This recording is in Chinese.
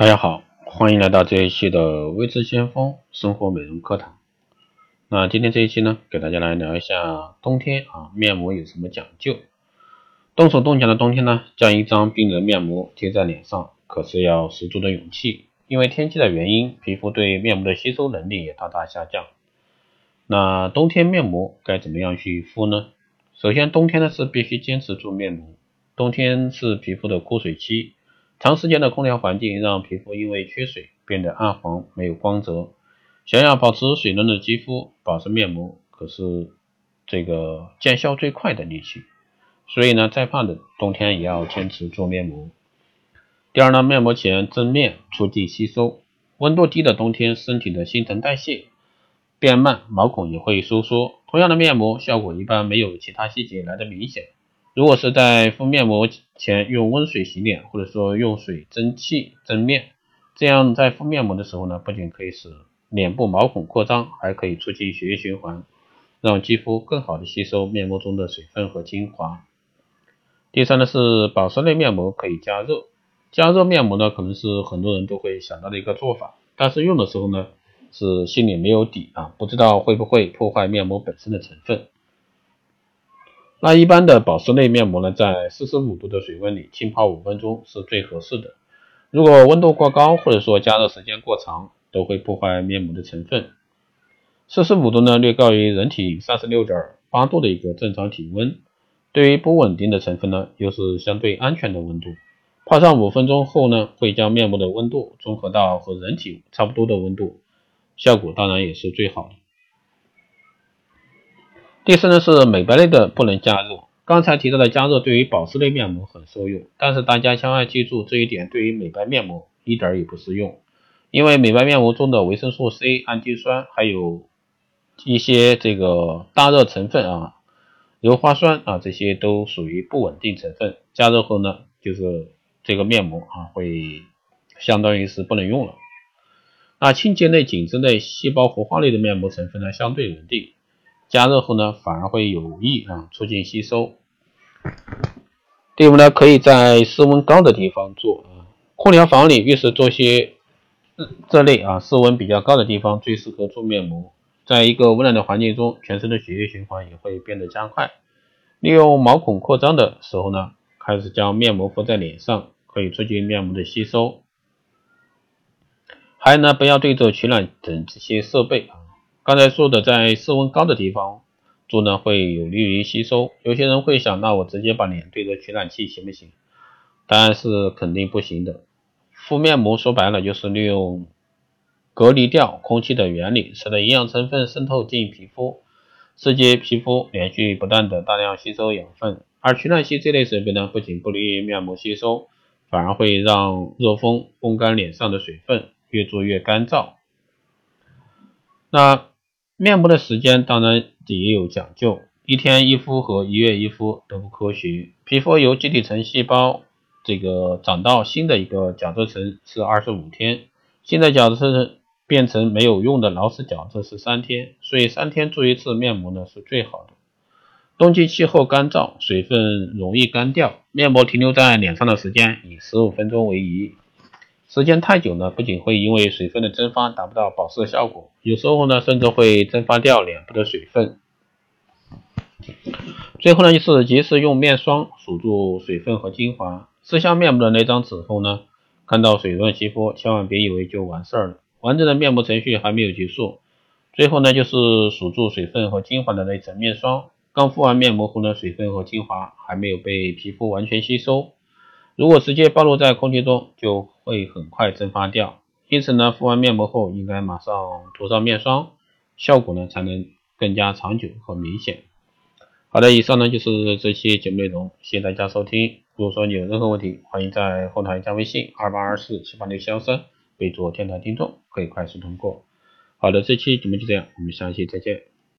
大家好，欢迎来到这一期的微知先锋生活美容课堂。那今天这一期呢，给大家来聊一下冬天啊面膜有什么讲究。动手动脚的冬天呢，将一张冰冷面膜贴在脸上，可是要十足的勇气，因为天气的原因，皮肤对面膜的吸收能力也大大下降。那冬天面膜该怎么样去敷呢？首先，冬天呢是必须坚持做面膜，冬天是皮肤的枯水期。长时间的空调环境让皮肤因为缺水变得暗黄，没有光泽。想要保持水嫩的肌肤，保湿面膜可是这个见效最快的利器。所以呢，再怕冷，冬天也要坚持做面膜。第二呢，面膜前蒸面，促进吸收。温度低的冬天，身体的新陈代谢变慢，毛孔也会收缩。同样的面膜，效果一般没有其他细节来的明显。如果是在敷面膜前用温水洗脸，或者说用水蒸气蒸面，这样在敷面膜的时候呢，不仅可以使脸部毛孔扩张，还可以促进血液循环，让肌肤更好的吸收面膜中的水分和精华。第三呢是保湿类面膜可以加热，加热面膜呢可能是很多人都会想到的一个做法，但是用的时候呢是心里没有底啊，不知道会不会破坏面膜本身的成分。那一般的保湿类面膜呢，在四十五度的水温里浸泡五分钟是最合适的。如果温度过高，或者说加热时间过长，都会破坏面膜的成分。四十五度呢，略高于人体三十六点八度的一个正常体温。对于不稳定的成分呢，又是相对安全的温度。泡上五分钟后呢，会将面膜的温度中和到和人体差不多的温度，效果当然也是最好的。第四呢是美白类的不能加热。刚才提到的加热对于保湿类面膜很受用，但是大家千万记住这一点，对于美白面膜一点也不适用。因为美白面膜中的维生素 C、氨基酸，还有一些这个大热成分啊，硫化酸啊，这些都属于不稳定成分。加热后呢，就是这个面膜啊，会相当于是不能用了。那清洁类、紧致类、细胞活化类的面膜成分呢，相对稳定。加热后呢，反而会有益啊，促进吸收。第五呢，可以在室温高的地方做啊，空调房里、浴室做些这类啊，室温比较高的地方最适合做面膜。在一个温暖的环境中，全身的血液循环也会变得加快。利用毛孔扩张的时候呢，开始将面膜敷在脸上，可以促进面膜的吸收。还有呢，不要对着取暖等这些设备啊。刚才说的，在室温高的地方做呢，会有利于吸收。有些人会想，那我直接把脸对着取暖器行不行？答案是肯定不行的。敷面膜说白了就是利用隔离掉空气的原理，使得营养成分渗透进皮肤，刺激皮肤连续不断的大量吸收养分。而取暖器这类设备呢，不仅不利于面膜吸收，反而会让热风烘干脸上的水分，越做越干燥。那面膜的时间当然也有讲究，一天一敷和一月一敷都不科学。皮肤由基底层细胞这个长到新的一个角质层是二十五天，新的角质层变成没有用的老死角质是三天，所以三天做一次面膜呢是最好的。冬季气候干燥，水分容易干掉，面膜停留在脸上的时间以十五分钟为宜。时间太久呢，不仅会因为水分的蒸发达不到保湿的效果，有时候呢，甚至会蒸发掉脸部的水分。最后呢，就是及时用面霜锁住水分和精华。撕下面部的那张纸后呢，看到水润肌肤，千万别以为就完事儿了，完整的面膜程序还没有结束。最后呢，就是锁住水分和精华的那层面霜。刚敷完面膜后呢，水分和精华还没有被皮肤完全吸收。如果直接暴露在空气中，就会很快蒸发掉。因此呢，敷完面膜后应该马上涂上面霜，效果呢才能更加长久和明显。好的，以上呢就是这期节目内容，谢谢大家收听。如果说你有任何问题，欢迎在后台加微信二八二四七八六幺三，备注天台听众，可以快速通过。好的，这期节目就这样，我们下期再见。